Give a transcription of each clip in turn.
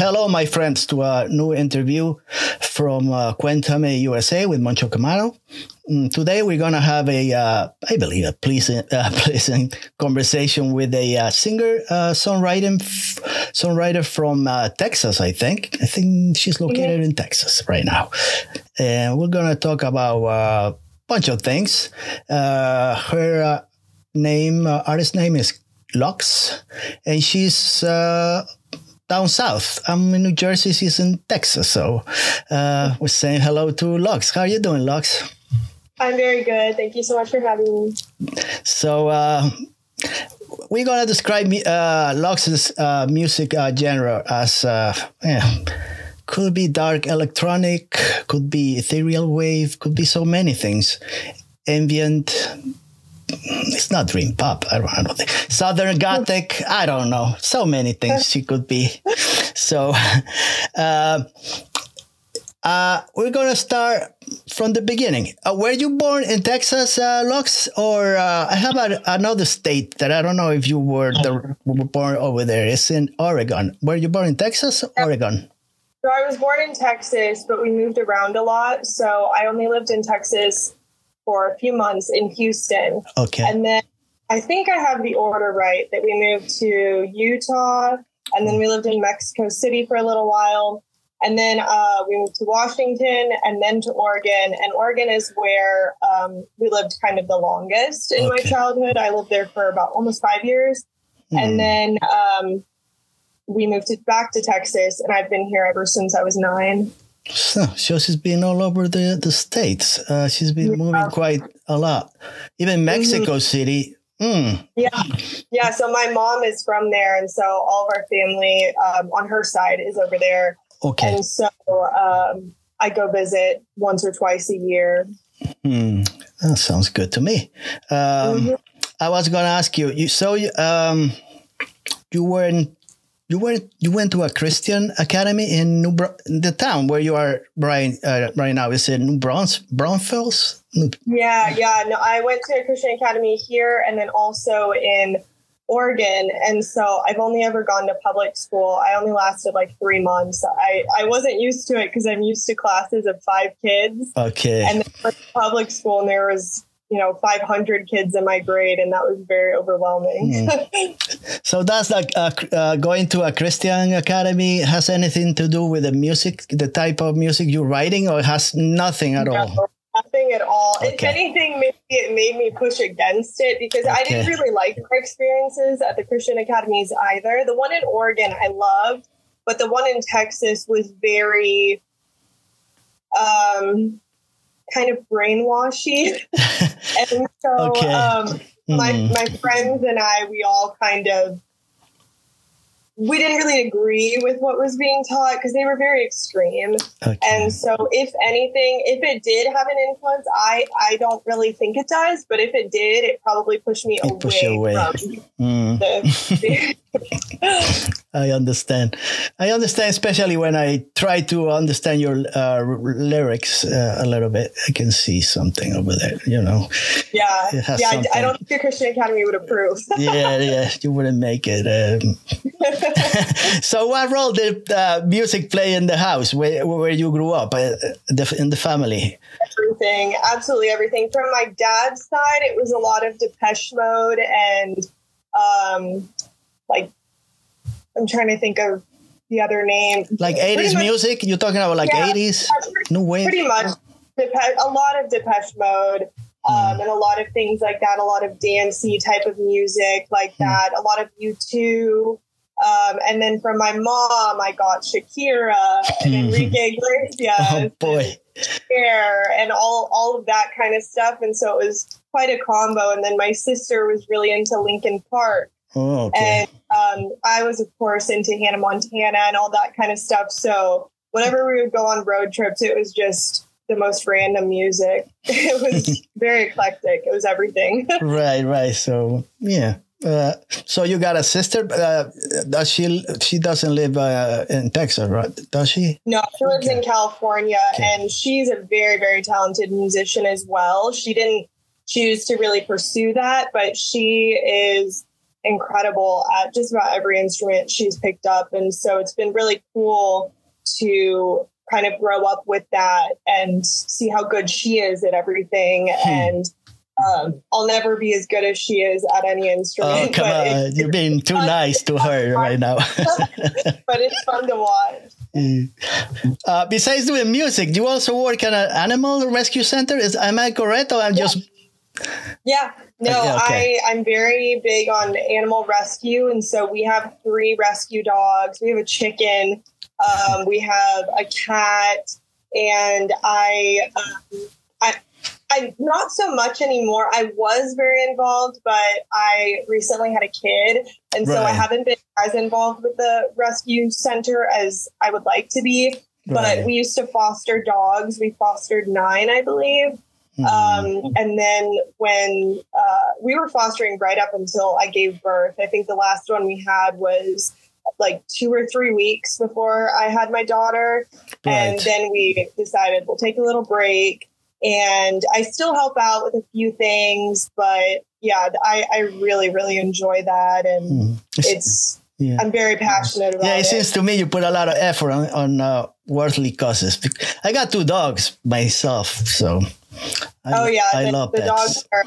hello, my friends, to a new interview from uh, Cuéntame USA with Moncho Camaro. Mm, today, we're going to have a, uh, I believe, a pleasant, uh, pleasant conversation with a uh, singer, uh, songwriter, songwriter from uh, Texas, I think. I think she's located in Texas right now. And we're going to talk about a bunch of things. her name, artist name is Luxe, and she's down south. I'm in New Jersey. She's in Texas. So uh, we're saying hello to Luxe. How are you doing, Luxe? I'm very good. Thank you so much for having me. So uh, we're gonna describe uh, Luxe's uh, music uh, genre as uh, yeah, could be dark electronic, could be ethereal wave, could be so many things. Ambient, it's not dream pop. I don't, I don't think southern gothic. I don't know. So many things she could be. So, uh, uh, we're gonna start from the beginning. Uh, were you born in Texas, uh, Luxe, or uh, I have a, another state that I don't know if you were, the, were born over there. It's in Oregon. Were you born in Texas, Oregon? So I was born in Texas, but we moved around a lot. So I only lived in Texas for a few months in Houston. Okay. And then I think I have the order right that we moved to Utah and then we lived in Mexico City for a little while. And then uh, we moved to Washington and then to Oregon. And Oregon is where um, we lived kind of the longest in okay. my childhood. I lived there for about almost five years. Mm. And then um, we moved back to Texas, and I've been here ever since I was nine. So, so she's been all over the, the states. Uh, she's been yeah. moving quite a lot. Even mm-hmm. Mexico mm-hmm. City. Mm. Yeah. Yeah. So my mom is from there. And so all of our family um, on her side is over there. Okay. And so um, I go visit once or twice a year. Hmm. That sounds good to me. Um, mm-hmm. I was going to ask you, you so um, you were in you went you went to a Christian academy in New Br- the town where you are right uh, right now. Is it New Braunfels? Yeah, yeah. No, I went to a Christian academy here, and then also in Oregon. And so I've only ever gone to public school. I only lasted like three months. I, I wasn't used to it because I'm used to classes of five kids. Okay. And then public school, and there was you know 500 kids in my grade and that was very overwhelming mm. so does like uh, uh, going to a christian academy has anything to do with the music the type of music you're writing or has nothing at no, all nothing at all okay. if anything maybe it made me push against it because okay. i didn't really like my experiences at the christian academies either the one in oregon i loved but the one in texas was very um kind of brainwashy. and so okay. um, mm. my, hmm. my friends and I, we all kind of we didn't really agree with what was being taught because they were very extreme. Okay. And so, if anything, if it did have an influence, I I don't really think it does. But if it did, it probably pushed me it away, away, from mm. the. I understand. I understand, especially when I try to understand your uh, lyrics uh, a little bit. I can see something over there, you know. Yeah, yeah. I, I, don't think the Christian Academy would approve. yeah, yeah, you wouldn't make it. Um, so, what role did uh, music play in the house where, where you grew up, uh, in the family? Everything, absolutely everything. From my dad's side, it was a lot of Depeche Mode and um, like I'm trying to think of the other name. Like 80s much, music? You're talking about like yeah, 80s? New wave? Pretty much. Depeche, a lot of Depeche Mode. Um, mm. and a lot of things like that, a lot of dancey type of music like mm. that, a lot of U2, um, and then from my mom, I got Shakira and Enrique Iglesias. Oh boy. Hair and all, all of that kind of stuff. And so it was quite a combo. And then my sister was really into Linkin Park. Oh, okay. And um, I was, of course, into Hannah Montana and all that kind of stuff. So whenever we would go on road trips, it was just the most random music. It was very eclectic. It was everything. right, right. So, yeah. Uh, so you got a sister? Uh, does she? She doesn't live uh, in Texas, right? Does she? No, she lives okay. in California, okay. and she's a very, very talented musician as well. She didn't choose to really pursue that, but she is incredible at just about every instrument she's picked up. And so it's been really cool to kind of grow up with that and see how good she is at everything. Hmm. And um, I'll never be as good as she is at any instrument. Oh, come on. You're being too nice to her right now. but it's fun to watch. Uh, besides doing music, do you also work at an animal rescue center? Is am I correct, or I'm yeah. just? Yeah, no, okay. I I'm very big on animal rescue, and so we have three rescue dogs. We have a chicken. Um, we have a cat, and I, um, I I not so much anymore. I was very involved, but I recently had a kid, and so right. I haven't been as involved with the rescue center as I would like to be. Right. But we used to foster dogs. We fostered nine, I believe. Mm-hmm. Um, and then when uh, we were fostering right up until I gave birth, I think the last one we had was like two or three weeks before I had my daughter. Right. And then we decided we'll take a little break and I still help out with a few things, but yeah, I, I really, really enjoy that. And mm. it's, yeah. I'm very passionate about it. yeah, it. it seems to me you put a lot of effort on, on uh, worldly causes. I got two dogs myself, so. I, oh yeah, I the, love the pets. dogs are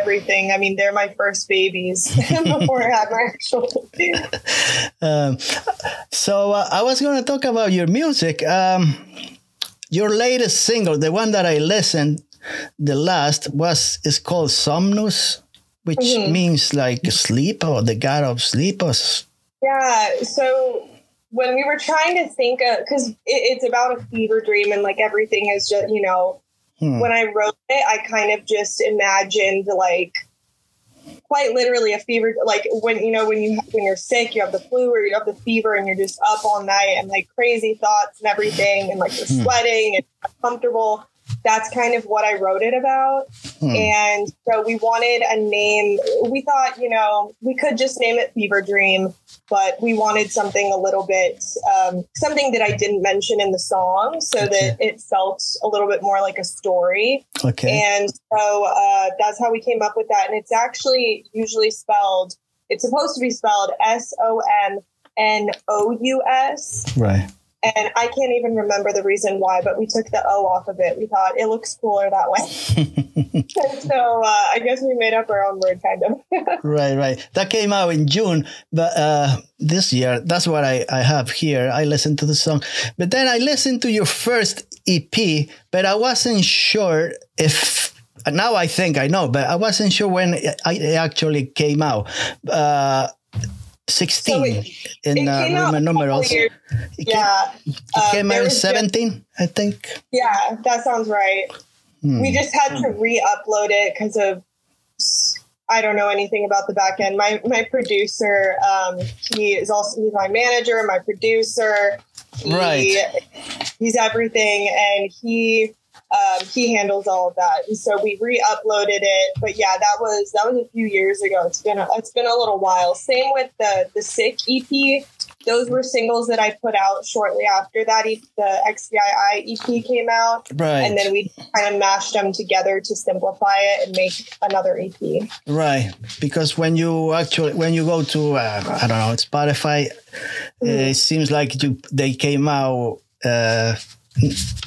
everything. I mean, they're my first babies before I had my actual. um, so uh, I was going to talk about your music. Um, your latest single, the one that I listened the last was is called Somnus, which mm-hmm. means like sleep or the god of sleep or yeah. So when we were trying to think of because it, it's about a fever dream and like everything is just you know hmm. when I wrote it, I kind of just imagined like quite literally a fever like when you know when you when you're sick you have the flu or you have the fever and you're just up all night and like crazy thoughts and everything and like you're hmm. sweating and uncomfortable that's kind of what I wrote it about. Hmm. And so we wanted a name. We thought, you know, we could just name it Fever Dream, but we wanted something a little bit, um, something that I didn't mention in the song so okay. that it felt a little bit more like a story. Okay. And so uh, that's how we came up with that. And it's actually usually spelled, it's supposed to be spelled S O M N O U S. Right. And I can't even remember the reason why, but we took the O off of it. We thought it looks cooler that way. so uh, I guess we made up our own word, kind of. right, right. That came out in June, but uh, this year, that's what I, I have here. I listened to the song. But then I listened to your first EP, but I wasn't sure if now I think I know, but I wasn't sure when it, actually came out. Uh, 16 so it, in it uh, Roman numerals. It yeah. Came, it uh, came out in 17, just, I think. Yeah, that sounds right. Hmm. We just had to re upload it because of. I don't know anything about the back end. My my producer, um, he is also he's my manager, my producer. He, right. He's everything, and he um, he handles all of that. And so we re-uploaded it. But yeah, that was that was a few years ago. It's been a, it's been a little while. Same with the the Sick EP. Those were singles that I put out shortly after that. The XVII EP came out, right? And then we kind of mashed them together to simplify it and make another EP. Right, because when you actually when you go to uh, I don't know Spotify, mm-hmm. it seems like you, they came out. Uh,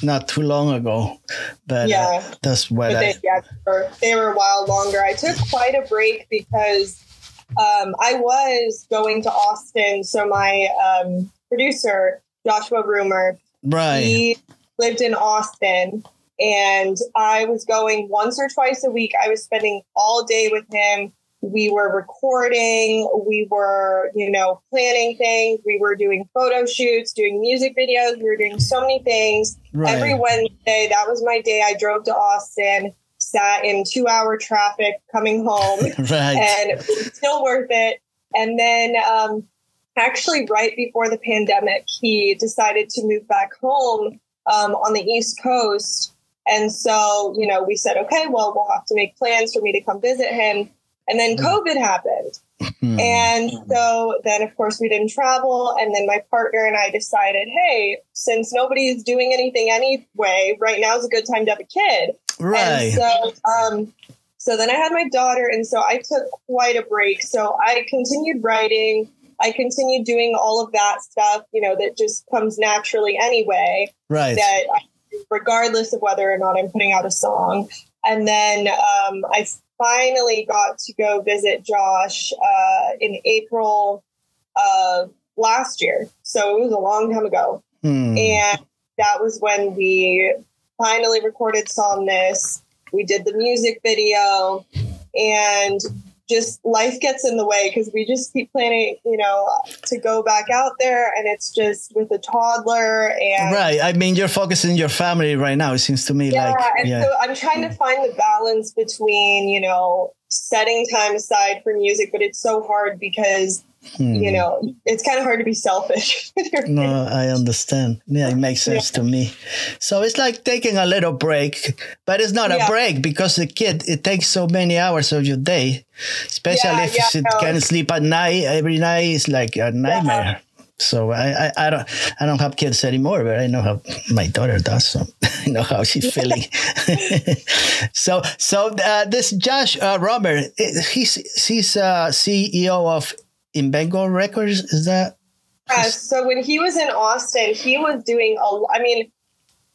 not too long ago. But uh, yeah, uh, that's what I. They, yeah, they were, they were a while longer. I took quite a break because um, I was going to Austin. So my um, producer Joshua Brumer, right, he lived in Austin. And I was going once or twice a week. I was spending all day with him we were recording, we were, you know, planning things, we were doing photo shoots, doing music videos, we were doing so many things. Right. Every Wednesday, that was my day. I drove to Austin, sat in two hour traffic coming home, right. and still worth it. And then, um, actually, right before the pandemic, he decided to move back home um, on the East Coast. And so, you know, we said, okay, well, we'll have to make plans for me to come visit him. And then hmm. COVID happened. Hmm. And so then, of course, we didn't travel. And then my partner and I decided, hey, since nobody's doing anything anyway, right now is a good time to have a kid. Right. And so, um, So then I had my daughter, and so I took quite a break. So I continued writing. I continued doing all of that stuff, you know, that just comes naturally anyway. Right. That regardless of whether or not I'm putting out a song. And then um, I finally got to go visit Josh uh, in April of last year. So it was a long time ago. Hmm. And that was when we finally recorded Somnus. We did the music video and just life gets in the way because we just keep planning, you know, to go back out there and it's just with a toddler and Right. I mean, you're focusing your family right now. It seems to me yeah, like and yeah. so I'm trying to find the balance between, you know, setting time aside for music, but it's so hard because, You know, it's kind of hard to be selfish. No. I understand. Yeah, it makes sense to me. So it's like taking a little break, but it's not a break because the kid it takes so many hours of your day, especially Yeah, if yeah, you no. can't sleep at night. Every night is like a nightmare. So I, I, I don't I don't have kids anymore, but I know how my daughter does. So I know how she's feeling. so so uh, this Josh uh, Romer, eh, he's he's uh, CEO of Invengo Records. Is that Yeah, so when he was in Austin, he was doing a. I mean,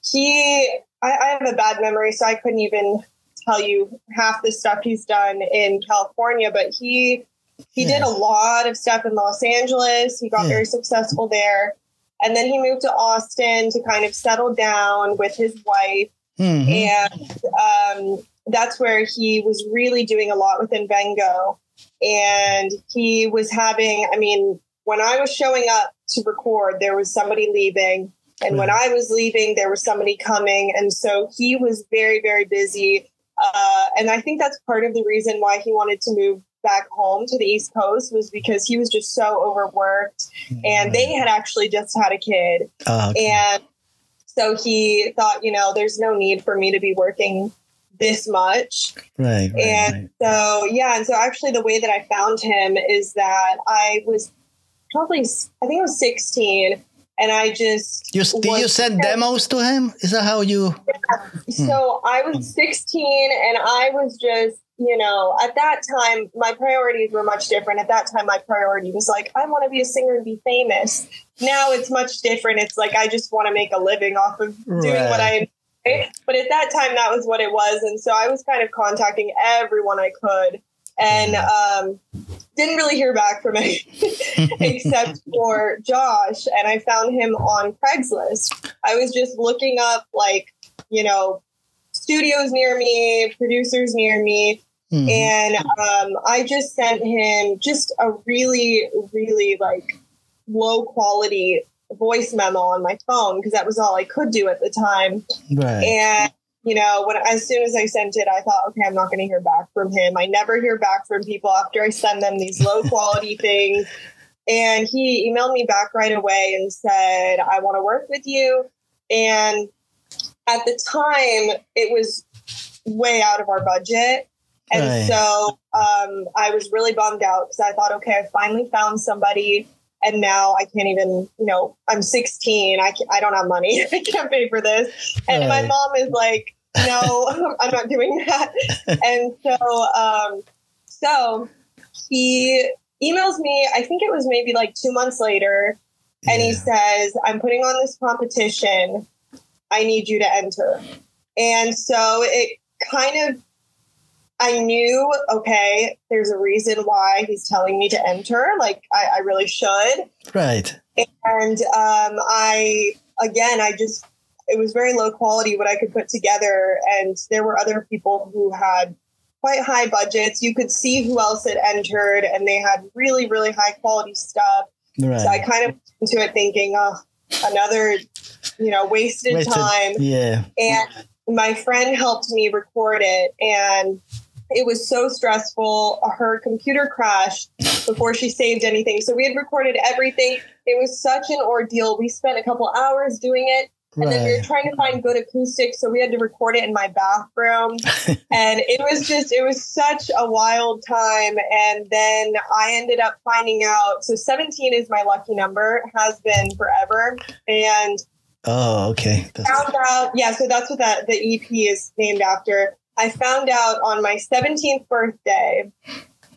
he. I, I have a bad memory, so I couldn't even tell you half the stuff he's done in California. But he he did a lot of stuff in Los Angeles. He got Yeah. very successful there, and then he moved to Austin to kind of settle down with his wife Mhm. and um, that's where he was really doing a lot within Invengo. And he was having, I mean, when I was showing up to record, there was somebody leaving. And when I was leaving, there was somebody coming. And so he was very, very busy. Uh, and I think that's part of the reason why he wanted to move back home to the East Coast was because he was just so overworked. And they had actually just had a kid. Ah, okay. And so he thought, you know, there's no need for me to be working this much. Right, right, and right. so, yeah. And so actually, the way that I found him is that I was probably, I think I was 16. And I just. You, did you was- send demos to him? Is that how you? So hmm. I was hmm. 16 and I was just, you know, at that time, my priorities were much different. At that time, my priority was like, I want to be a singer and be famous. Now it's much different. It's like, I just want to make a living off of doing what I But at that time, that was what it was. And so I was kind of contacting everyone I could and um, didn't really hear back from it except for Josh. And I found him on Craigslist. I was just looking up, like, you know, studios near me, producers near me. Mhm. And um, I just sent him just a really, really like low quality voice memo on my phone because that was all I could do at the time. right. And you know, when as soon as I sent it, I thought, okay, I'm not going to hear back from him. I never hear back from people after I send them these low quality things. And he emailed me back right away and said, I want to work with you. And at the time, it was way out of our budget. And Right. so um, I was really bummed out because I thought, okay, I finally found somebody. And now I can't even, you know, I'm 16. I, can't, I don't have money. I can't pay for this. And my mom is like, no, I'm not doing that. and so, um, so he emails me, I think it was maybe like two months later, and he says, I'm putting on this competition. I need you to enter. And so it kind of, I knew, okay, there's a reason why he's telling me to enter. Like, I, I really should. Right. And um, I, again, I just, it was very low quality what I could put together. And there were other people who had quite high budgets. You could see who else had entered, and they had really, really high quality stuff. Right. So I kind of went into it thinking, oh, another, you know, wasted, Wasted- time. Yeah. And my friend helped me record it. And it was so stressful. Her computer crashed before she saved anything. So we had recorded everything. It was such an ordeal. We spent a couple hours doing it. And then we were trying to find good acoustics. So we had to record it in my bathroom. and it was just, it was such a wild time. And then I ended up finding out. So 17 is my lucky number, has been forever. And Oh, okay. That's, found out yeah so that's what that the ep is named after I found out on my 17th birthday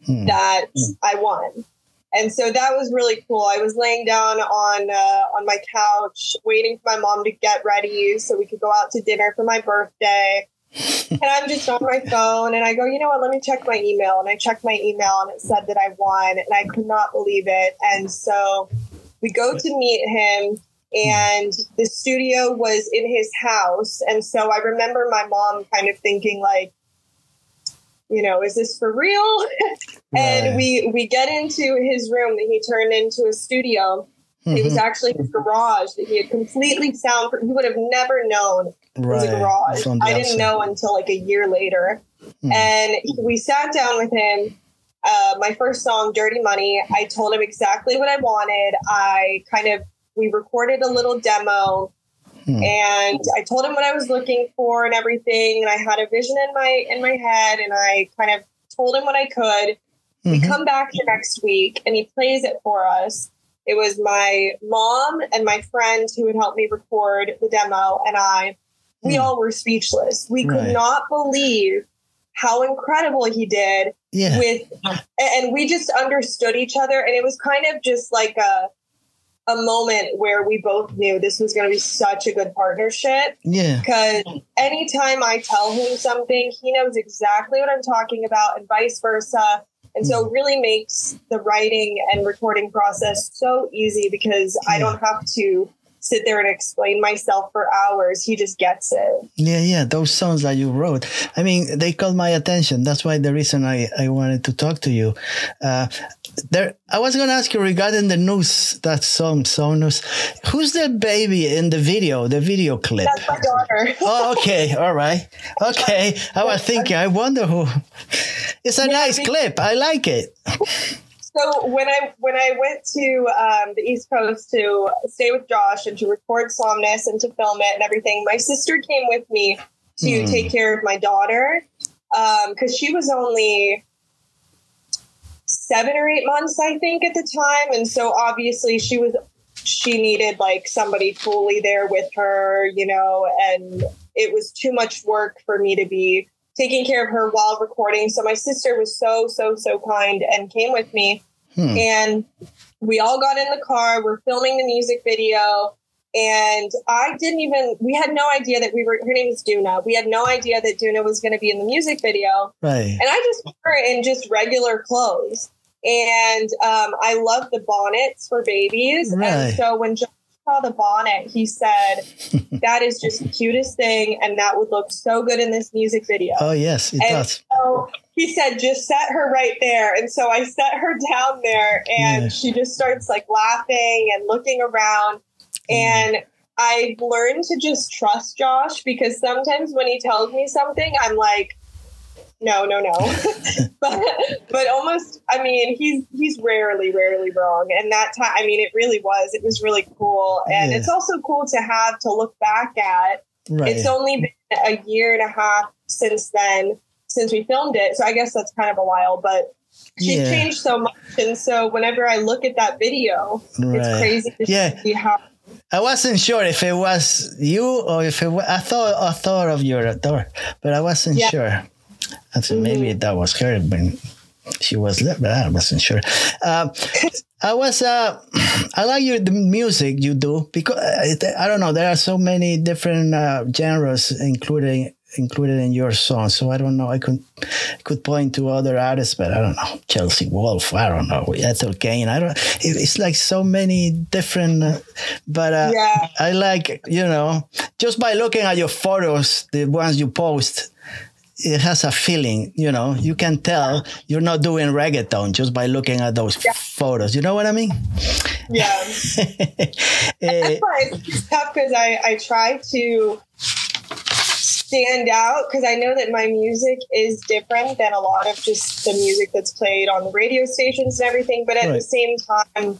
Hmm. that I won. And so that was really cool. I was laying down on uh, on my couch, waiting for my mom to get ready so we could go out to dinner for my birthday. and I'm just on my phone, and I go, you know what? Let me check my email. And I checked my email, and it said that I won, and I could not believe it. And so we go to meet him, and the studio was in his house. And so I remember my mom kind of thinking, like, you know, is this for real? and Right. we we get into his room that he turned into a studio. It was Mhm. actually his garage that he had completely sound. He would have never known it was a garage. I didn't outside. know until like a year later. Hmm. And we sat down with him. Uh, my first song, Dirty Money, I told him exactly what I wanted. I kind of, we recorded a little demo Hmm. and I told him what I was looking for and everything. And I had a vision in my, in my head and I kind of told him what I could. We Mhm. come back the next week and he plays it for us. It was my mom and my friend who had helped me record the demo and I. We Hmm. all were speechless. We could not believe how incredible he did Yeah. with and we just understood each other and it was kind of just like a a moment where we both knew this was going to be such a good partnership yeah. because anytime I tell him something, he knows exactly what I'm talking about, and vice versa. And so it mm-hmm. really makes the writing and recording process so easy because I don't have to sit there and explain myself for hours. He just gets it. Yeah, yeah, those songs that you wrote. I mean, they caught my attention. That's why the reason I, I wanted to talk to you. Uh, there, I was going to ask you regarding the news, that song, Somnus. Who's the baby in the video, the video clip? That's my daughter. Oh, okay, all right, okay. I was thinking, I wonder who. It's a Yeah, nice clip. I like it. So when I when I went to um, the East Coast to stay with Josh and to record Somnus and to film it and everything, my sister came with me to Hmm. take care of my daughter because she was only seven or eight months, I think, at the time, and so obviously she was she needed like somebody fully there with her, you know, and it was too much work for me to be taking care of her while recording. So my sister was so, so, so kind and came with me. Hmm. And we all got in the car. We're filming the music video. And I didn't even, we had no idea that we were, her name is Duna. We had no idea that Duna was going to be in the music video. Right. And I just put her in just regular clothes. And um, I love the bonnets for babies. Right. And so when John saw the bonnet, he said, that is just the cutest thing. And that would look so good in this music video. Oh, yes, it And does. so he said, just set her right there. And so I set her down there and Yeah. she just starts like laughing and looking around. Mm. And I've learned to just trust Josh because sometimes when he tells me something, I'm like, no, no, no. but but almost I mean, he's he's rarely, rarely wrong. And that time I mean it really was. It was really cool. And Yeah. it's also cool to have to look back at Right. it's only been a year and a half since then, since we filmed it. So I guess that's kind of a while, but she's Yeah. changed so much. And so whenever I look at that video, Right. it's crazy to Yeah. see how. I wasn't sure if it was you or if it was, I thought I thought of your daughter, but I wasn't Yeah. sure. I said maybe that was her when she was there, but I wasn't sure. Uh, I was uh, I like your the music you do because uh, I don't know there are so many different uh, genres including included in your song. So I don't know. I could could point to other artists, but I don't know. Chelsea Wolfe. I don't know. Ethel Cain. I don't. it- It's like so many different. Uh, but uh, Yeah. I like you know just by looking at your photos, the ones you post. It has a feeling, you know. You can tell you're not doing reggaeton just by looking at those photos. You know what I mean? Yeah. Eh, That's why it's tough because I, I try to stand out because I know that my music is different than a lot of just the music that's played on the radio stations and everything. But at Right. the same time,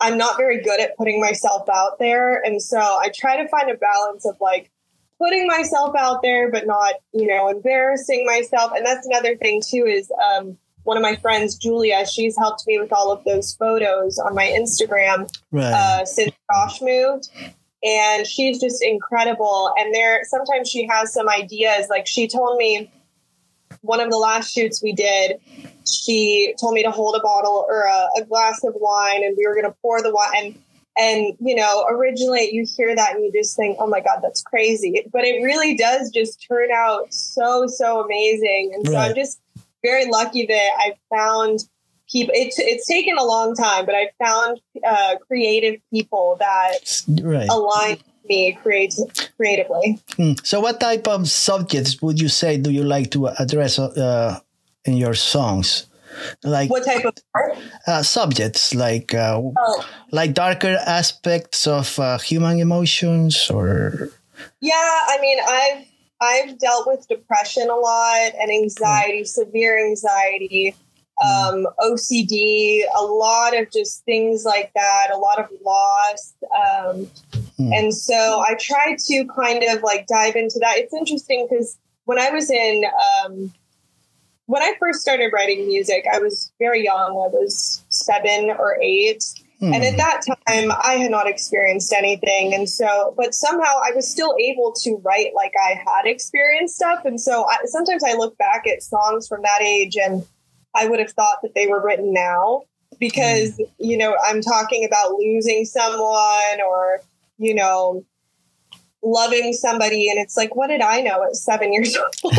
I'm not very good at putting myself out there. And so I try to find a balance of like putting myself out there, but not, you know, embarrassing myself. And that's another thing too is um, one of my friends, Julia, she's helped me with all of those photos on my Instagram right. uh, since Josh moved. And she's just incredible. And there, sometimes she has some ideas. Like she told me one of the last shoots we did, she told me to hold a bottle or a, a glass of wine, and we were going to pour the wine. And and you know, originally you hear that and you just think, "Oh my God, that's crazy!" But it really does just turn out so so amazing. And so I'm just very lucky that I found people. It's it's taken a long time, but I found uh, creative people that Right. align me creatively. Hmm. So, what type of subjects would you say do you like to address uh, in your songs? Like What type of uh, subjects, like uh, Oh, like darker aspects of uh, human emotions, or yeah, I mean, I've I've dealt with depression a lot and anxiety, severe anxiety, um, OCD, a lot of just things like that, a lot of loss. Um, Hmm. And so I try to kind of like dive into that. It's interesting because when I was in, um, when I first started writing music, I was very young. I was seven or eight. Hmm. And at that time, I had not experienced anything. And so, but somehow I was still able to write like I had experienced stuff. And so I, sometimes I look back at songs from that age and I would have thought that they were written now because, you know, I'm talking about losing someone or, you know, loving somebody. And it's like, what did I know at seven years old?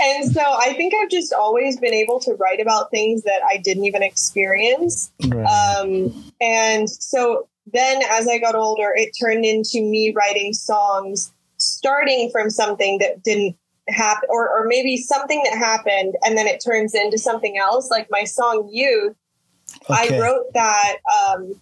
and so I think I've just always been able to write about things that I didn't even experience. right. Um, and so then as I got older, it turned into me writing songs starting from something that didn't happen or, or maybe something that happened and then it turns into something else. Like my song Youth, Okay. I wrote that um,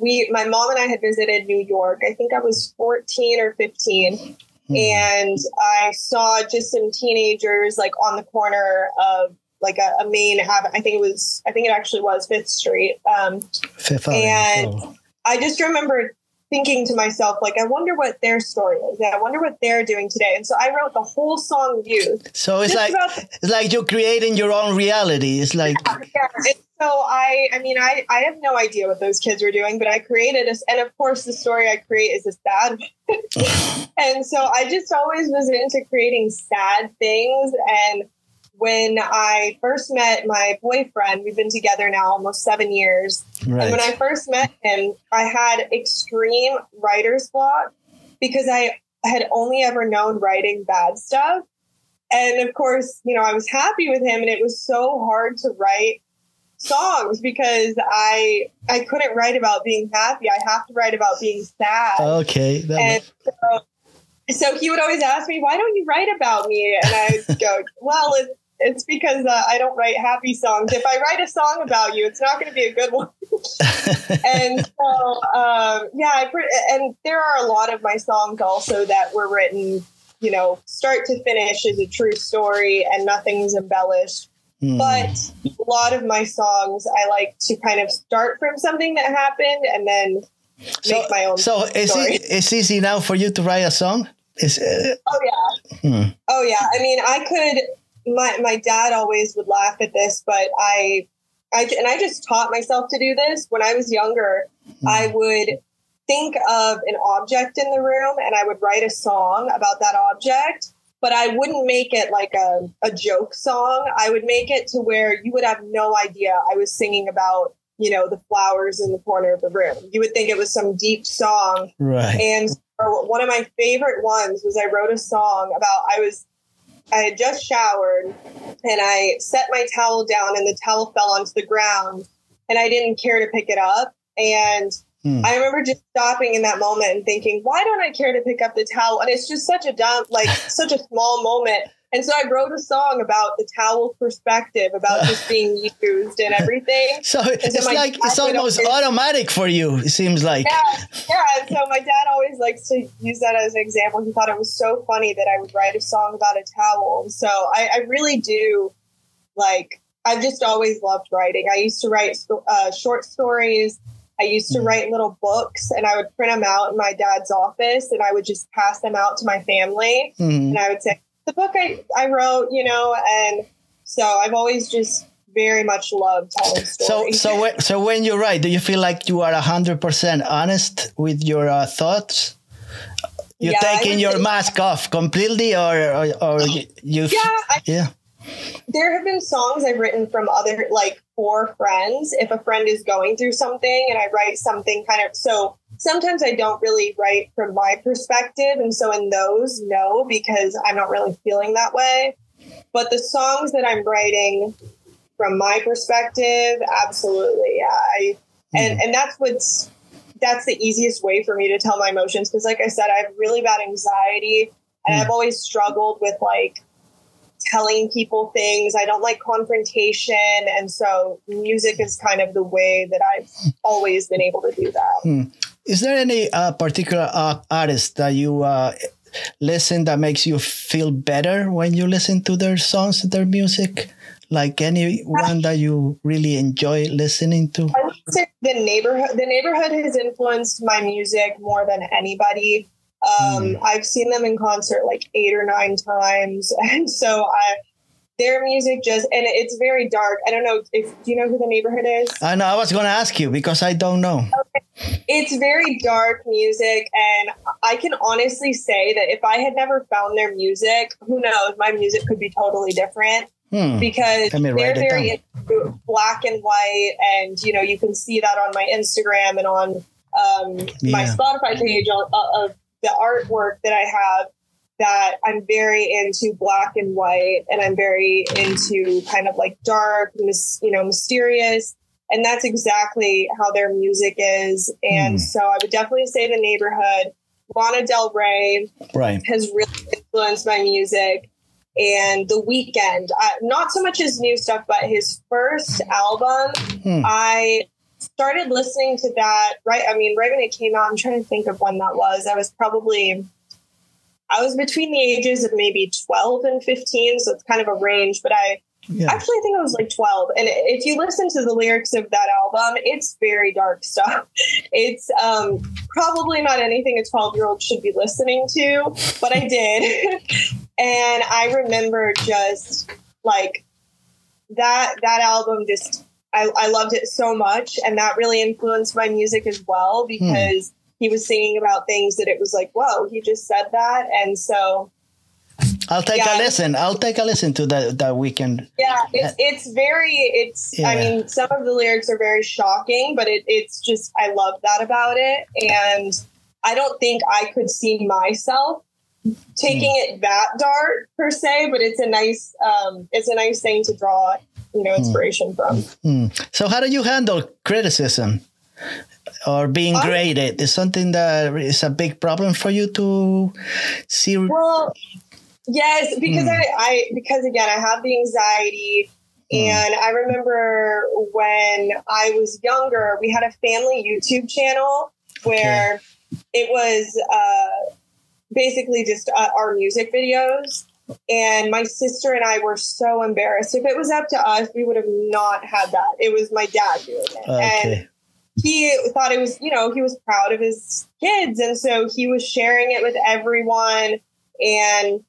we my mom and I had visited New York. I think I was 14 or 15. Hmm. And I saw just some teenagers like on the corner of like a, a main avenue. I think it was I think it actually was Fifth Street. Um, Fifth and- Avenue. Oh. I just remember thinking to myself, like, I wonder what their story is. I wonder what they're doing today. And so I wrote the whole song Youth. So it's like it's like you're creating your own reality. It's like Yeah. And so I, I mean, I, I have no idea what those kids were doing, but I created a, and of course the story I create is a sad. and so I just always was into creating sad things. And when I first met my boyfriend, we've been together now almost seven years. And when I first met him, I had extreme writer's block because I had only ever known writing bad stuff. And of course, you know, I was happy with him and it was so hard to write songs because I I couldn't write about being happy. I have to write about being sad. Okay. that and so, so he would always ask me, "Why don't you write about me?" And I'd go, "Well, it, it's because uh, I don't write happy songs. If I write a song about you, it's not going to be a good one." and so, um, yeah, I pre- and there are a lot of my songs also that were written, you know, start to finish is a true story and nothing's embellished. Hmm. But a lot of my songs, I like to kind of start from something that happened and then so, make my own so is it it's easy now for you to write a song? Is uh, Oh yeah. hmm. Oh yeah. I mean, I could. My my dad always would laugh at this, but I, I and I just taught myself to do this when I was younger. Hmm. I would think of an object in the room and I would write a song about that object. But I wouldn't make it like a, a joke song. I would make it to where you would have no idea I was singing about, you know, the flowers in the corner of the room. You would think it was some deep song right. and one of my favorite ones was I wrote a song about I was I had just showered and I set my towel down and the towel fell onto the ground and I didn't care to pick it up and Hmm. I remember just stopping in that moment and thinking, why don't I care to pick up the towel? And it's just such a dumb, like such a small moment. And so I wrote a song about the towel perspective, about just being used and everything. So it's my like it's almost automatic for you. It seems like. Yeah, yeah. So my dad always likes to use that as an example. He thought it was so funny that I would write a song about a towel. And so I, I really do like. I've just always loved writing. I used to write uh, short stories. I used to Mhm. write little books, and I would print them out in my dad's office, and I would just pass them out to my family. Hmm. And I would say, "The book I, I wrote," you know. And so I've always just very much loved telling So stories. so when, so when you write, do you feel like you are hundred percent honest with your uh, thoughts? you Yeah, taking your mask off completely, or or, or you? Yeah, I, yeah. there have been songs I've written from other like for friends. If a friend is going through something and I write something kind of so sometimes I don't really write from my perspective. And so in those, no, because I'm not really feeling that way. But the songs that I'm writing from my perspective, absolutely. Yeah. I and and that's what's that's the easiest way for me to tell my emotions because like I said, I have really bad anxiety and Mm. I've always struggled with like telling people things. I don't like confrontation. And so music is kind of the way that I've always been able to do that. Is there any uh, particular uh, artist that you uh, listen that makes you feel better when you listen to their songs, their music? Like anyone that you really enjoy listening to? I would say the Neighbourhood the Neighbourhood has influenced my music more than anybody. Um, I've seen them in concert like eight or nine times, and so I their music just and it's very dark. I don't know if do you know who the Neighbourhood is? I know I was going to ask you because I don't know. It's very dark music, and I can honestly say that if I had never found their music, who knows, my music could be totally different Hmm. because they're very into black and white, and you know you can see that on my Instagram and on um, my Spotify page of, of the artwork that I have. That I'm very into black and white, and I'm very into kind of like dark, mis- you know, mysterious, and that's exactly how their music is. And Hmm. so I would definitely say the Neighbourhood. Lana Del Rey, Right. has really influenced my music. And The Weeknd, uh, not so much his new stuff, but his first album, Hmm. I started listening to that right. I mean, right when it came out, I'm trying to think of when that was. I was probably, I was between the ages of maybe 12 and 15, so it's kind of a range. But I Yeah. actually I think I was like 12. And if you listen to the lyrics of that album, it's very dark stuff. It's um, probably not anything a 12 year old should be listening to, but I did. and I remember just like that, that album just, I, I loved it so much. And that really influenced my music as well because he was singing about things that it was like, whoa, he just said that. And so, I'll take Yeah. a listen. I'll take a listen to that that Weeknd. Yeah, it's it's very it's I mean some of the lyrics are very shocking, but it, it's just I love that about it. And I don't think I could see myself taking it that dark per se, but it's a nice um it's a nice thing to draw, you know, inspiration from. Hmm. So how do you handle criticism or being I- graded? Is something that is a big problem for you to see? Well, yes, because Mm. I, I because again I have the anxiety, Mm. and I remember when I was younger, we had a family YouTube channel where it was uh, basically just uh, our music videos. And my sister and I were so embarrassed. If it was up to us, we would have not had that. It was my dad doing it. And Okay. He thought it was, you know, he was proud of his kids. And so he was sharing it with everyone. And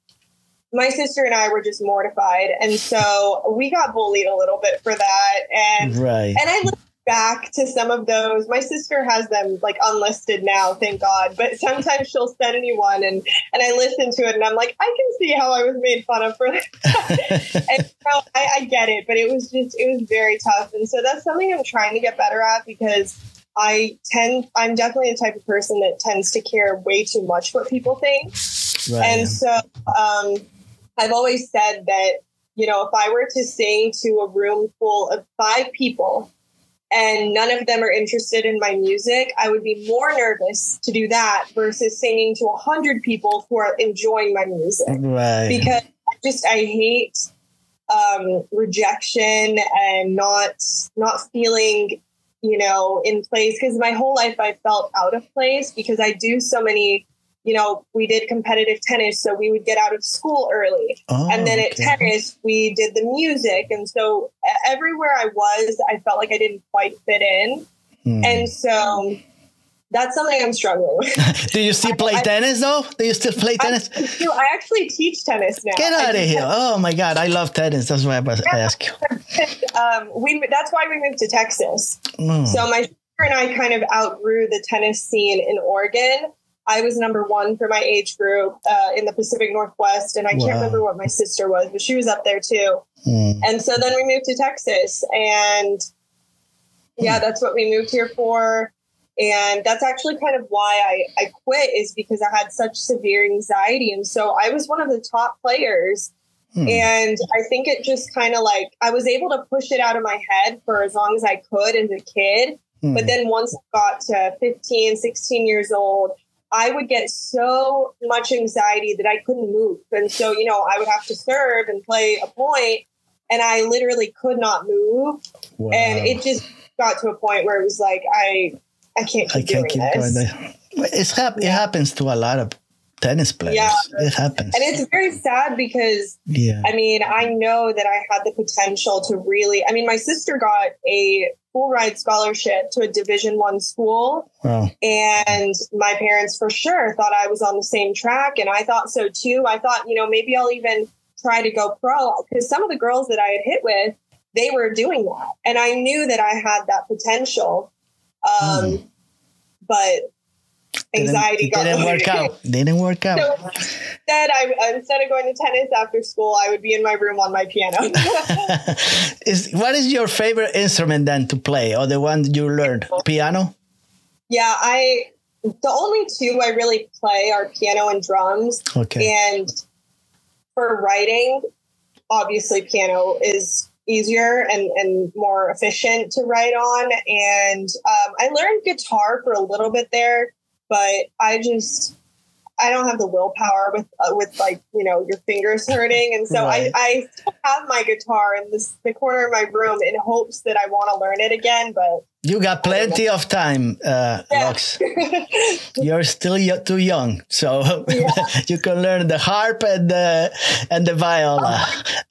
my sister and I were just mortified. And so we got bullied a little bit for that. And Right. and I back to some of those. My sister has them like unlisted now, thank God. But sometimes she'll send me one and and I listen to it and I'm like, I can see how I was made fun of for that. and so I, I get it, but it was just it was very tough. And so that's something I'm trying to get better at because I tend I'm definitely the type of person that tends to care way too much what people think. right. And so um, I've always said that, you know, if I were to sing to a room full of five people and none of them are interested in my music, I would be more nervous to do that versus singing to a hundred people who are enjoying my music. right. Because I just I hate um, rejection and not not feeling you know in place because my whole life I felt out of place because I do so many you know we did competitive tennis so we would get out of school early Oh, and then at okay. tennis we did the music and so everywhere I was I felt like I didn't quite fit in Hmm. and so that's something I'm struggling with. Do you still play I- tennis though? Do you still play tennis? I, I actually teach tennis now. Get out of here! Oh my god, I love tennis. That's why I ask you. um, we that's why we moved to Texas. Mm. So my sister and I kind of outgrew the tennis scene in Oregon, I was number one for my age group uh, in the Pacific Northwest, and I Wow. can't remember what my sister was, but she was up there too. Mm. And so then we moved to Texas, and yeah, that's what we moved here for. And that's actually kind of why I, I quit is because I had such severe anxiety. And so I was one of the top players. Hmm. And I think it just kind of like I was able to push it out of my head for as long as I could as a kid. Mm. But then once I got to 15, 16 years old, I would get so much anxiety that I couldn't move. And so, you know, I would have to serve and play a point, and I literally could not move. Wow. And it just got to a point where it was like, I, I can't keep I can't doing keep this. going there. It's hap- It happens to a lot of tennis players. Yeah. It happens. And it's very sad because yeah. I mean, I know that I had the potential to really. I mean, my sister got a full ride scholarship to a Division One school, Wow. and my parents for sure thought I was on the same track, and I thought so too. I thought, you know, maybe I'll even try to go pro because some of the girls that I had hit with, they were doing that, and I knew that I had that potential. Um, But Didn't- anxiety didn't the work out. Didn't work out. So instead, I instead of going to tennis after school, I would be in my room on my piano. is what is your favorite instrument then to play, or the one you learned? Piano. yeah, I the only two I really play are piano and drums. Okay. And for writing, obviously piano is easier and, and more efficient to write on. And um, I learned guitar for a little bit there, but I just I don't have the willpower with uh, with like you know your fingers hurting, and so Right. I, I still have my guitar in this the corner of my room in hopes that I want to learn it again, but You got plenty of time, uh, Yeah. Luxe. You're still y- too young, so you can learn the harp and the and the viola.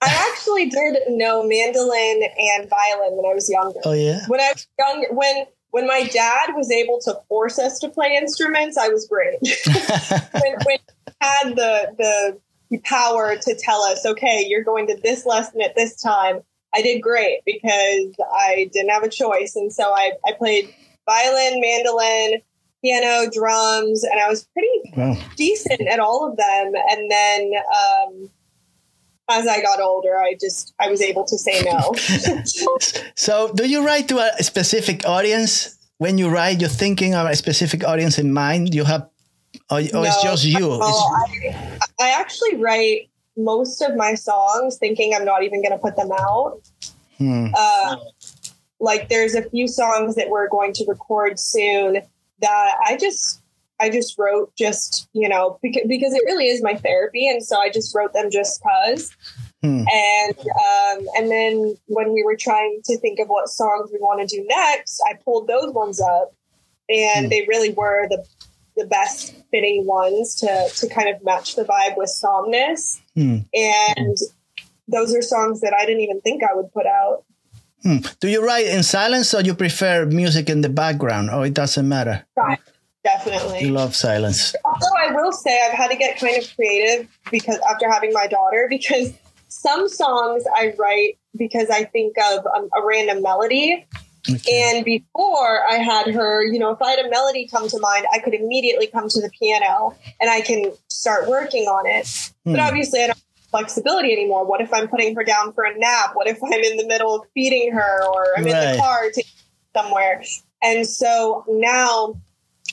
I actually did know mandolin and violin when I was younger. Oh yeah. When I was younger, when when my dad was able to force us to play instruments, I was great. when, when he had the the power to tell us, okay, you're going to this lesson at this time, I did great because I didn't have a choice, and so I I played violin, mandolin, piano, drums, and I was pretty Wow. decent at all of them. And then um, as I got older, I just I was able to say no. So, do you write to a specific audience? When you write, you're thinking of a specific audience in mind. You have, or, or it's just you. no, It's- I, I actually write most of my songs thinking I'm not even going to put them out. Hmm. Uh, like there's a few songs that we're going to record soon that I just I just wrote just you know because because it really is my therapy and so I just wrote them just cause. Hmm. And um, and then when we were trying to think of what songs we want to do next, I pulled those ones up, and Hmm. they really were the the best fitting ones to to kind of match the vibe with Somnus. Hmm. And those are songs that I didn't even think I would put out. Hmm. Do you write in silence or you prefer music in the background or it doesn't matter? Definitely. Love silence. Although I will say I've had to get kind of creative because after having my daughter, because some songs I write because I think of um, a random melody. Okay. And before I had her, you know, if I had a melody come to mind, I could immediately come to the piano and I can start working on it. But Hmm. obviously, I don't have flexibility anymore. What if I'm putting her down for a nap? What if I'm in the middle of feeding her or I'm in the car to somewhere? And so now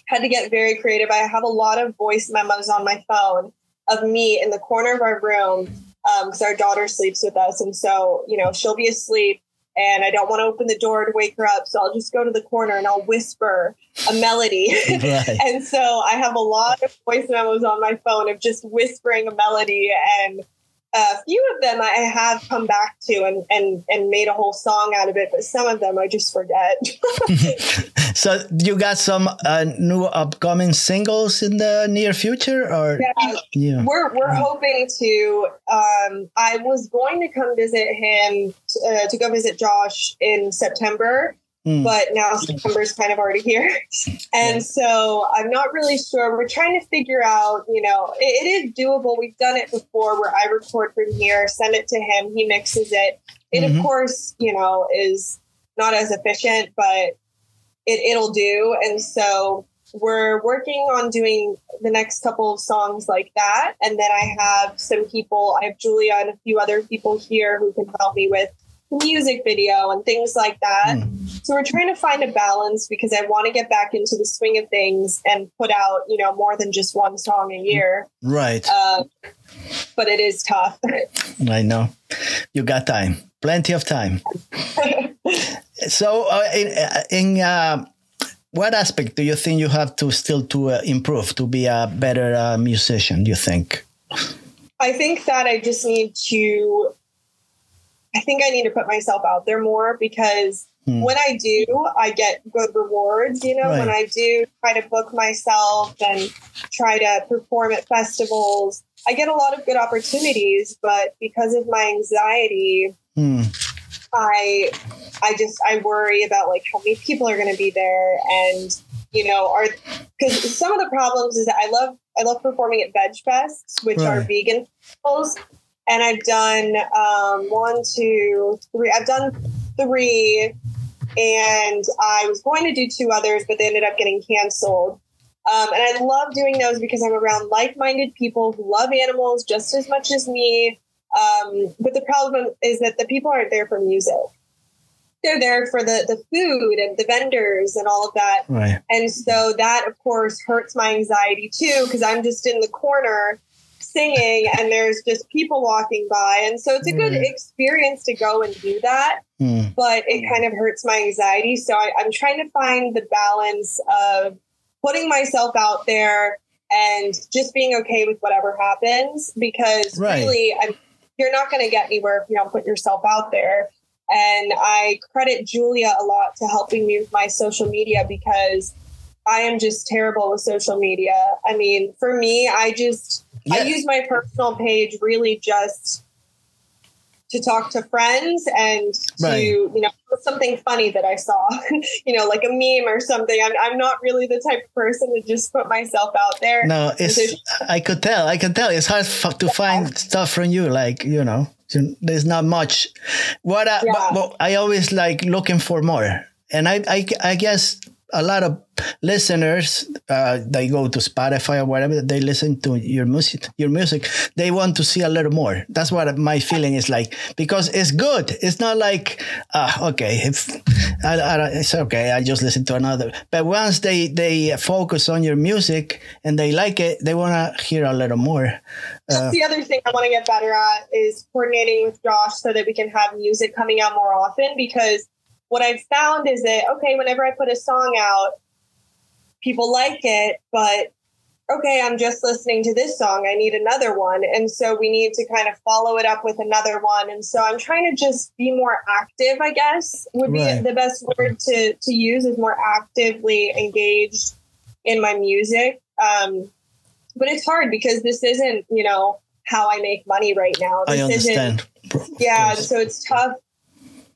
had to get very creative. I have a lot of voice memos on my phone of me in the corner of our room um, because our daughter sleeps with us. And so, you know, she'll be asleep and I don't want to open the door to wake her up. So I'll just go to the corner and I'll whisper a melody. Right. and so I have a lot of voice memos on my phone of just whispering a melody. And a few of them I have come back to and, and, and made a whole song out of it. But some of them I just forget. So you got some uh, new upcoming singles in the near future or Yeah. yeah. We're we're hoping to. Um, I was going to come visit him uh, to go visit Josh in September, Hmm. but now September's kind of already here, and so I'm not really sure. We're trying to figure out. You know, it, it is doable. We've done it before, where I record from here, send it to him, he mixes it. It Mhm. of course, you know, is not as efficient, but it it'll do. And so we're working on doing the next couple of songs like that. And then I have some people, I have Julia and a few other people here who can help me with the music video and things like that. Mm. So we're trying to find a balance because I want to get back into the swing of things and put out, you know, more than just one song a year. Right. Uh, but it is tough. I know. You got time, plenty of time. so, uh, in, uh, in uh, what aspect do you think you have to still to uh, improve to be a better uh, musician? Do you think? I think that I just need to. I think I need to put myself out there more because hmm. when I do, I get good rewards. You know, right. when I do try to book myself and try to perform at festivals, I get a lot of good opportunities. But because of my anxiety, hmm. I I just I worry about like how many people are going to be there, and you know, are because some of the problems is that I love I love performing at Veg Fests, which right. are vegan festivals, and I've done um, one, two, three. I've done three, and I was going to do two others, but they ended up getting canceled. Um, and I love doing those because I'm around like-minded people who love animals just as much as me. Um, but the problem is that the people aren't there for music they're there for the the food and the vendors and all of that. Right. And so that of course hurts my anxiety too because I'm just in the corner singing and there's just people walking by and so it's a good mm. experience to go and do that mm. but it kind of hurts my anxiety so I, i'm trying to find the balance of putting myself out there and just being okay with whatever happens because right. really I'm, you're not going to get anywhere if you don't put yourself out there and I credit Julia a lot to helping me with my social media because I am just terrible with social media. I mean, for me, I just yeah. I use my personal page really just to talk to friends and to right. you know something funny that I saw, you know, like a meme or something. I'm I'm not really the type of person to just put myself out there. No, it's I could tell. I can tell. It's hard to find stuff from you, like you know. There's not much. What I, yeah. but, but I always like looking for more, and I, I, I guess a lot of listeners uh, they go to spotify or whatever they listen to your music your music. They want to see a little more. That's what my feeling is like. Because it's good. It's not like uh, okay if I, I, it's okay i just listen to another. But once they they focus on your music and they like it they want to hear a little more. Uh, the other thing i want to get better at is coordinating with josh so that we can have music coming out more often because what I've found is that, okay, whenever I put a song out, people like it, but okay, I'm just listening to this song. I need another one. And so we need to kind of follow it up with another one. And so I'm trying to just be more active, I guess, would be right. the best word to, to use is more actively engaged in my music. Um, but it's hard because this isn't, you know, how I make money right now. This I understand. Yeah. So it's tough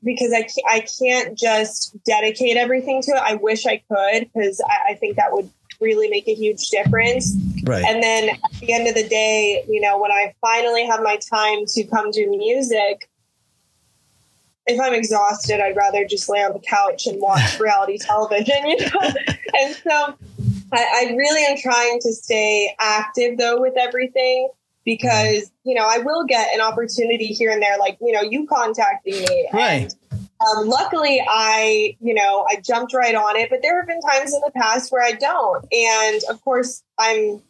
because I can't, I can't just dedicate everything to it. I wish I could because I, I, think that would really make a huge difference. Right. And then at the end of the day, you know, when I finally have my time to come do music, if I'm exhausted, I'd rather just lay on the couch and watch reality television, you know? and so I, I really am trying to stay active though with everything because you know I will get an opportunity here and there, like you know you contacting me, right? And, um, luckily, I you know I jumped right on it, but there have been times in the past where I don't, and of course I'm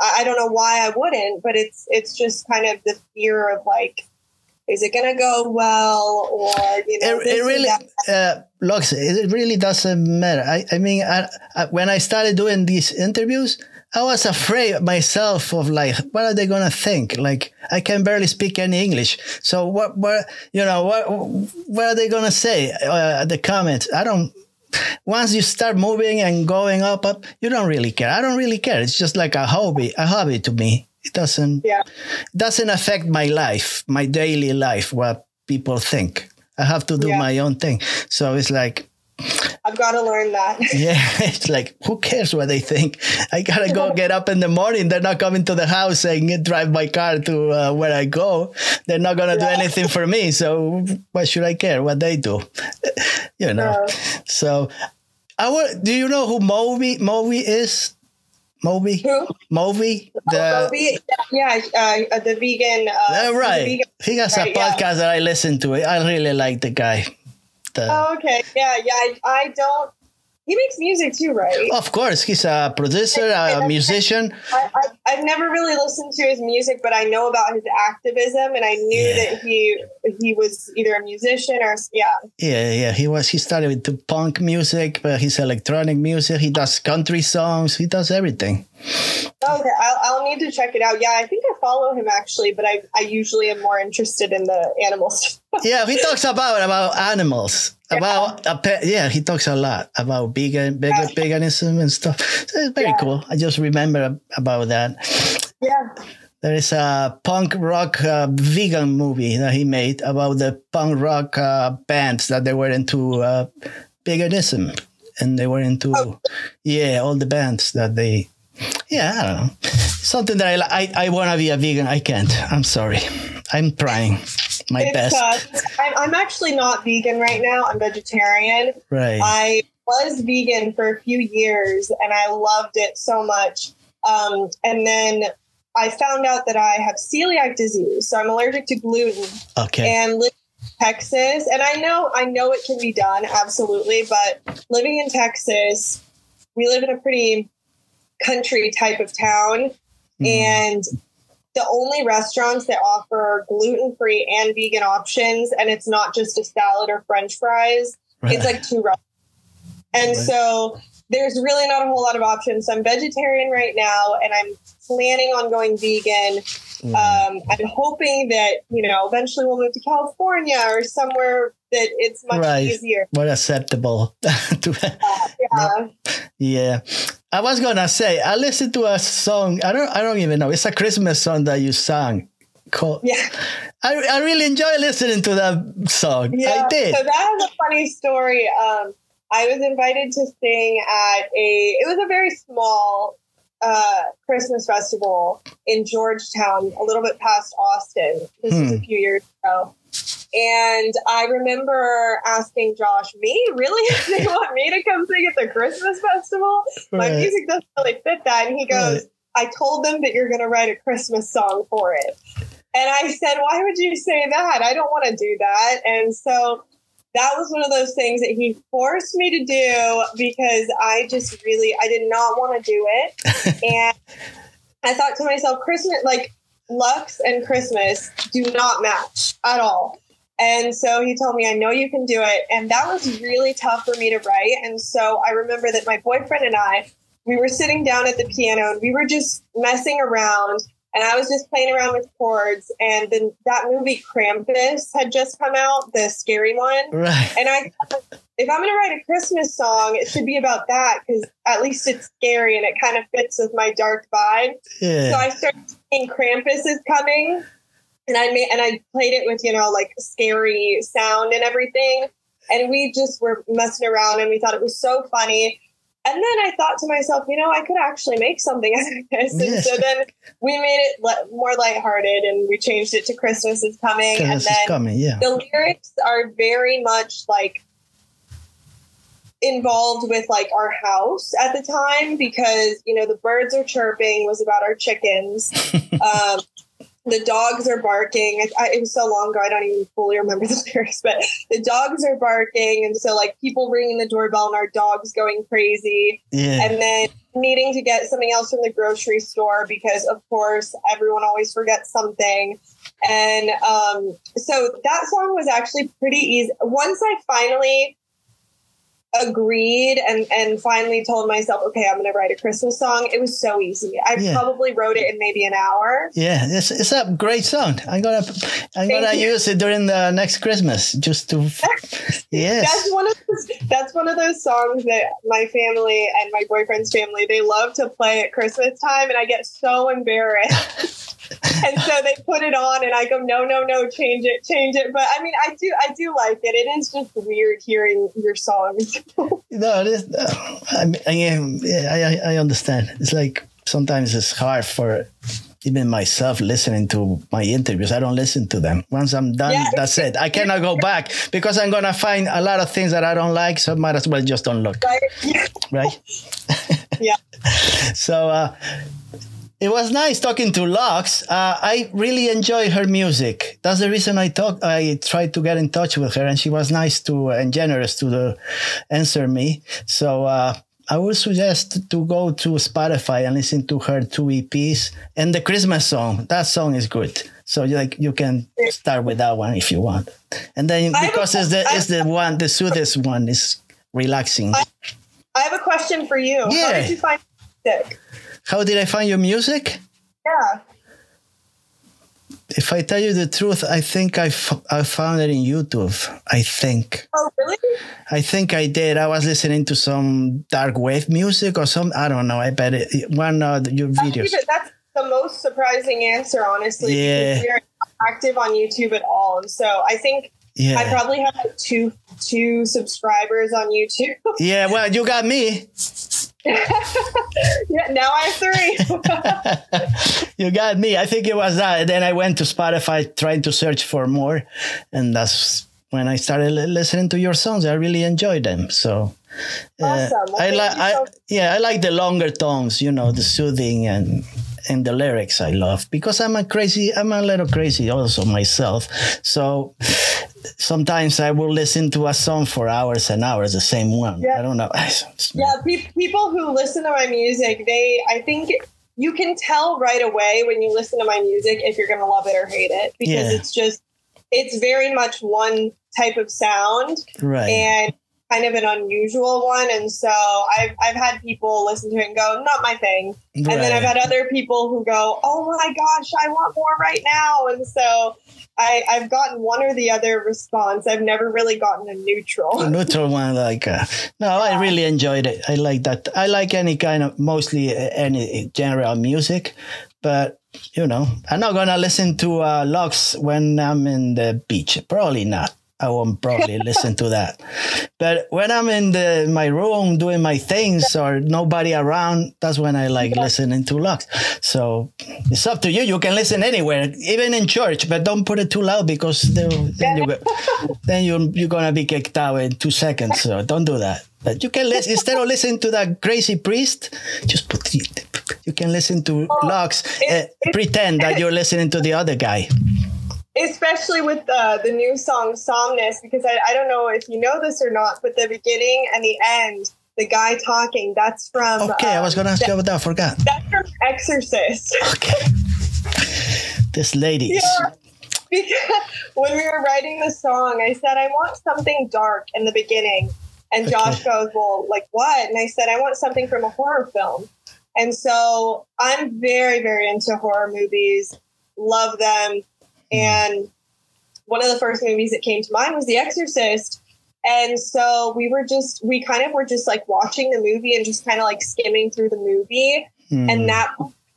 I don't know why I wouldn't, but it's it's just kind of the fear of like is it going to go well or you know it, it really uh, looks it really doesn't matter. I, I mean I, I, when i started doing these interviews I was afraid myself of like, what are they gonna think? Like, I can barely speak any English. So what, what, you know, what, what are they gonna say? Uh, the comments. I don't. Once you start moving and going up, up, you don't really care. I don't really care. It's just like a hobby, a hobby to me. It doesn't, yeah. doesn't affect my life, my daily life, what people think. I have to do yeah. my own thing. So it's like, I've got to learn that. yeah, it's like who cares what they think? I gotta go get up in the morning. They're not coming to the house saying drive my car to uh, where I go. They're not gonna yeah. do anything for me. So why should I care what they do? you know. Yeah. So I would, do you know who Moby Moby is? Moby? Who? Moby? The, Oh, Moby? Yeah, uh, the vegan. Uh, Uh, the right. vegan- he has a right, yeah. podcast that I listen to. I really like the guy. The, Oh, okay. Yeah, yeah. I, I don't. He makes music too, right? Of course, he's a producer, a musician. I, I, I've never really listened to his music, but I know about his activism, and I knew Yeah. that he he was either a musician or yeah. Yeah, yeah. He was. He started with the punk music, but he's electronic music. He does country songs. He does everything. Okay, I'll, I'll need to check it out. Yeah, I think I follow him actually, but I, I usually am more interested in the animals. Yeah, he talks about about animals. About a pet. Yeah, he talks a lot about vegan, vegan veganism and stuff. So it's very Yeah. cool. I just remember about that. yeah. There is a punk rock uh, vegan movie that he made about the punk rock uh, bands that they were into uh, veganism, and they were into Oh. yeah all the bands that they. Yeah, I don't know. Something that I I, I want to be a vegan. I can't. I'm sorry. I'm trying my It's, best. I'm, I'm actually not vegan right now. I'm vegetarian. right. I was vegan for a few years and I loved it so much. Um, and then I found out that I have celiac disease, so I'm allergic to gluten. okay. And live in Texas, and I know I know it can be done, absolutely. But living in Texas, we live in a pretty country type of town, Mhm. and the only restaurants that offer gluten free and vegan options, and it's not just a salad or French fries. Right. It's like two restaurants. And Right. so there's really not a whole lot of options. So I'm vegetarian right now, and I'm planning on going vegan. Mm. Um, I'm hoping that you know eventually we'll move to California or somewhere that it's much Right. easier. more acceptable. to, Yeah. yeah, I was gonna say I listened to a song. I don't. I don't even know. It's a Christmas song that you sang. Called, Yeah. I, I really enjoy listening to that song. Yeah. I did. So that was a funny story. Um, I was invited to sing at a. It was a very small uh, Christmas festival in Georgetown, a little bit past Austin. This was a few years ago. And I remember asking Josh, "Me, really? they want me to come sing at the Christmas festival? My Right. music doesn't really fit that." And he goes, "I told them that you're going to write a Christmas song for it." And I said, "Why would you say that? I don't want to do that." And so that was one of those things that he forced me to do because I just really I did not want to do it. and I thought to myself, Christmas like Luxe and Christmas do not match at all. And so he told me, I know you can do it. And that was really tough for me to write. And so I remember that my boyfriend and I, we were sitting down at the piano and we were just messing around. And I was just playing around with chords. And then that movie Krampus had just come out, the scary one. right. And I, if I'm going to write a Christmas song, it should be about that because at least it's scary and it kind of fits with my dark vibe. Yeah. So I started singing Krampus is coming, and I made and I played it with you know like scary sound and everything, and we just were messing around and we thought it was so funny. And then I thought to myself, you know, I could actually make something out of this. And Yes. so then we made it le- more lighthearted and we changed it to Christmas is coming. and Christmas is then coming. Yeah. the lyrics are very much like involved with like our house at the time because you know the birds are chirping was about our chickens. Um, the dogs are barking. I, I, it was so long ago i don't even fully remember the lyrics but the dogs are barking. And so like people ringing the doorbell and our dogs going crazy. Yeah. and then needing to get something else from the grocery store because of course everyone always forgets something. And um, so that song was actually pretty easy. Once i finally agreed and and finally told myself okay i'm going to write a christmas song it was so easy i Yeah. probably wrote it in maybe an hour Yeah, it's, it's a great song. I'm gonna I'm Thank gonna you. use it during the next Christmas just to yes. that's one of those, that's one of those songs that my family and my boyfriend's family they love to play at Christmas time, and I get so embarrassed. and so they put it on, and I go, no, no, no, change it, change it. But I mean, I do, I do like it. It is just weird hearing your songs. No, it is, uh, I, mean, I, I, I- I understand. It's like sometimes it's hard for even myself listening to my interviews, I don't listen to them. Once I'm done, yeah. that's it. I cannot go back because I'm gonna find a lot of things that I don't like. So I might as well just don't look. Right. right? yeah. so uh, it was nice talking to Luxe. Uh, I really enjoy her music. That's the reason I talk. I tried to get in touch with her, and she was nice to and generous to the, answer me. So uh, I would suggest to go to Spotify and listen to her two EPs and the Christmas song. That song is good. So you like you can start with that one if you want, and then because it's the it's the one the soothest one is relaxing. I, I have a question for you. Yeah. How did you find music? How did I find your music? Yeah if I tell you the truth, I think I, I found it in YouTube. I think. Oh, really? I think I did. I was listening to some dark wave music or some. I don't know. I bet it, one of your videos. That's, the most surprising answer, honestly. Yeah. We're active on YouTube at all, and so I think yeah. I probably have like two two subscribers on YouTube. yeah. Well, you got me. yeah, now I have three. you got me. I think it was that. And then I went to Spotify trying to search for more. And that's when I started listening to your songs. I really enjoyed them. So uh, awesome. well, I like I yeah, I like the longer tones, you know, the soothing and and the lyrics I love because I'm a crazy I'm a little crazy also myself. So sometimes I will listen to a song for hours and hours, the same one. Yeah. I don't know. yeah, pe- people who listen to my music, they, I think you can tell right away when you listen to my music if you're going to love it or hate it because yeah. it's just, it's very much one type of sound. Right. And kind of an unusual one. And so I've, I've had people listen to it and go, not my thing. Right. And then I've had other people who go, oh my gosh, I want more right now. And so I, I've gotten one or the other response. I've never really gotten a neutral. A neutral one, like uh, no, yeah. I really enjoyed it. I like that. I like any kind of mostly uh, any genre of music, but you know, I'm not gonna listen to uh, Luxe when I'm in the beach. Probably not. I won't probably listen to that. But when I'm in the my room doing my things or nobody around, that's when I like listening to Luxe. So it's up to you. You can listen anywhere, even in church, but don't put it too loud because then, you then you you're gonna be kicked out in two seconds. So don't do that. But you can listen instead of listening to that crazy priest, just put you can listen to Luxe. Uh, pretend that you're listening to the other guy especially with uh, the new song Somnus, because I, I don't know if you know this or not, but the beginning and the end, the guy talking, that's from. Okay, um, I was going to ask that, you about that. I forgot. That's from Exorcist. Okay. this lady. Yeah. Because when we were writing the song, I said, I want something dark in the beginning. And Josh okay. goes, Well, like what? And I said, I want something from a horror film. And so I'm very, very into horror movies, love them. And one of the first movies that came to mind was The Exorcist. And so we were just, we kind of were just like watching the movie and just kind of like skimming through the movie. Mm. And that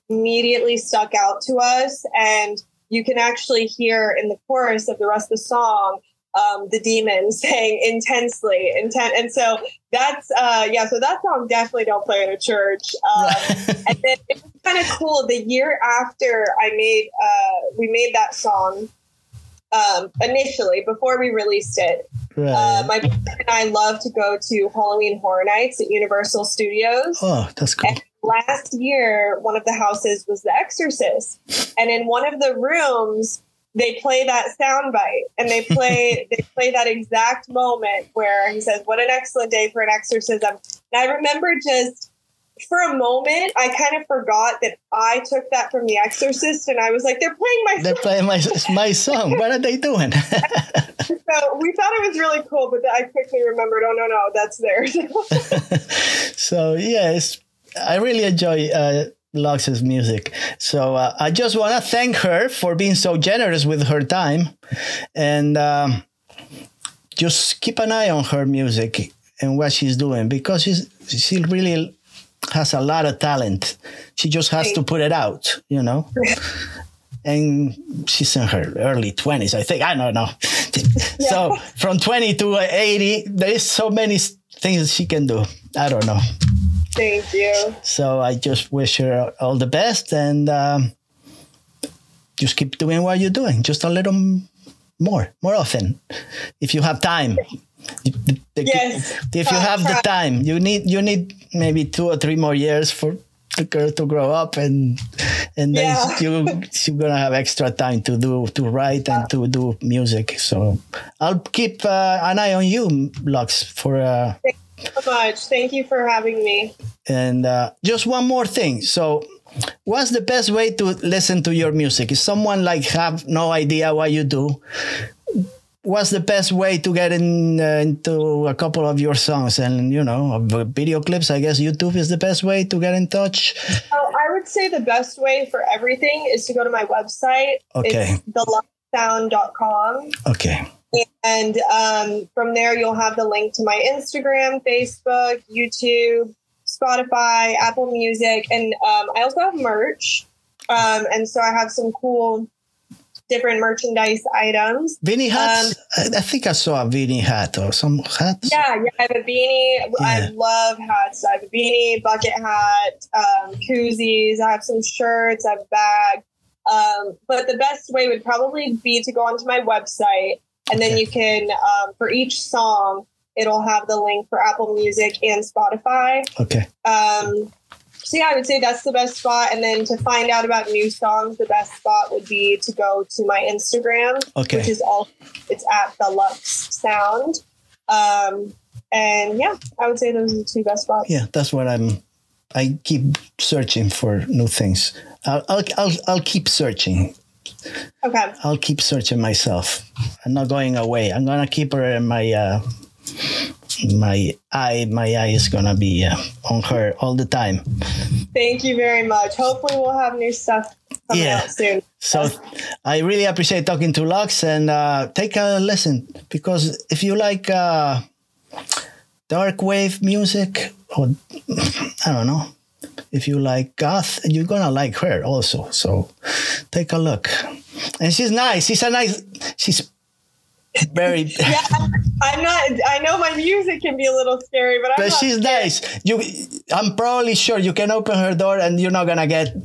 immediately stuck out to us. And you can actually hear in the chorus of the rest of the song um, the demon saying intensely intent and so that's uh yeah so that song definitely don't play in a church um, and then it was kind of cool the year after i made uh we made that song um initially before we released it right. uh, my and i love to go to halloween horror nights at universal studios. Oh that's cool. And last year one of the houses was the exorcist. And in one of the rooms they play that soundbite and they play they play that exact moment where he says, "What an excellent day for an exorcism." And I remember just for a moment, I kind of forgot that I took that from The Exorcist, and I was like, "They're playing my they're playing my my song. what are they doing?" so we thought it was really cool, but I quickly remembered, "Oh no, no, that's theirs." so yes, I really enjoy uh, Luxe's music. So uh, I just want to thank her for being so generous with her time, and um, just keep an eye on her music and what she's doing because she's she really has a lot of talent. She just has to put it out, you know. and she's in her early 20s, I think. I don't know. Yeah. So from 20 to 80, there is so many things she can do. I don't know. Thank you. So I just wish her all the best and um, just keep doing what you're doing, just a little more, more often, if you have time. Yes. If you have the time, you need you need maybe two or three more years for the girl to grow up and and then Yeah. you you're gonna have extra time to do to write and to do music. So I'll keep uh, an eye on you, Luxe, for uh, so much. Thank you for having me. and uh, just one more thing. So, what's the best way to listen to your music? If someone like have no idea what you do, what's the best way to get in uh, into a couple of your songs and you know video clips? I guess YouTube is the best way to get in touch. Oh, I would say the best way for everything is to go to my website. Okay. It's theluxesound.com. Okay. And um, from there, you'll have the link to my Instagram, Facebook, YouTube, Spotify, Apple Music. And um, I also have merch. Um, and so I have some cool different merchandise items. Beanie hats. Um, I, think I saw a beanie hat or some hats. Yeah, yeah, I have a beanie. I love hats. I have a beanie, bucket hat, um, koozies. I have some shirts. I have a bag. Um, but the best way would probably be to go onto my website, and then Okay. you can, um, for each song, it'll have the link for Apple Music and Spotify. Okay. Um, so yeah, I would say that's the best spot. And then to find out about new songs, the best spot would be to go to my Instagram, Okay. which is all it's at the Luxe Sound. Um, and yeah, I would say those are the two best spots. Yeah, that's what I'm. I keep searching for new things. I'll I'll I'll, I'll keep searching. Okay. I'll keep searching myself. I'm not going away. I'm gonna keep her in my uh, my eye. My eye is gonna be uh, on her all the time. Thank you very much. Hopefully, we'll have new stuff coming Yeah. out soon. So I really appreciate talking to Luxe and uh, take a listen because if you like uh, dark wave music or I don't know, if you like goth, you're gonna like her also. So take a look. And she's nice. She's a nice. She's very. Yeah, I'm not. I know my music can be a little scary, but I'm But she's scared. nice. You, I'm probably sure you can open her door and you're not gonna get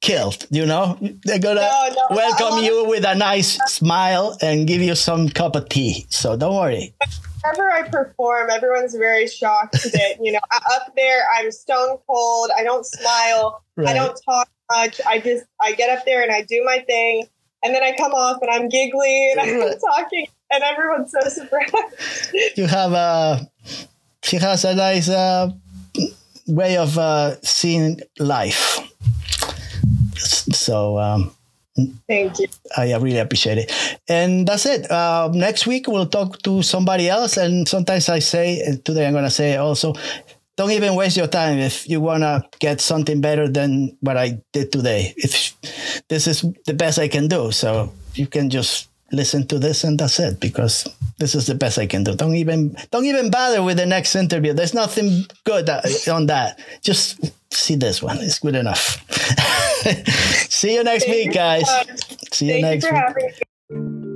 killed. You know, they're gonna No, no, welcome you with a nice smile and give you some cup of tea. So don't worry. whenever I perform, everyone's very shocked that you know up there I'm stone cold. I don't smile. Right. I don't talk much. I just I get up there and I do my thing, and then I come off and I'm giggly and I'm talking, and everyone's so surprised. You have a. She has a nice uh, way of uh, seeing life. So. Um, Thank you. I really appreciate it. And that's it. Uh, next week, we'll talk to somebody else. And sometimes I say, today I'm going to say also, don't even waste your time if you want to get something better than what I did today. If this is the best I can do. So you can just listen to this and that's it because this is the best I can do. Don't even don't even bother with the next interview. There's nothing good on that. Just see this one. It's good enough. see you next week, guys. See you Thank next you week. Having-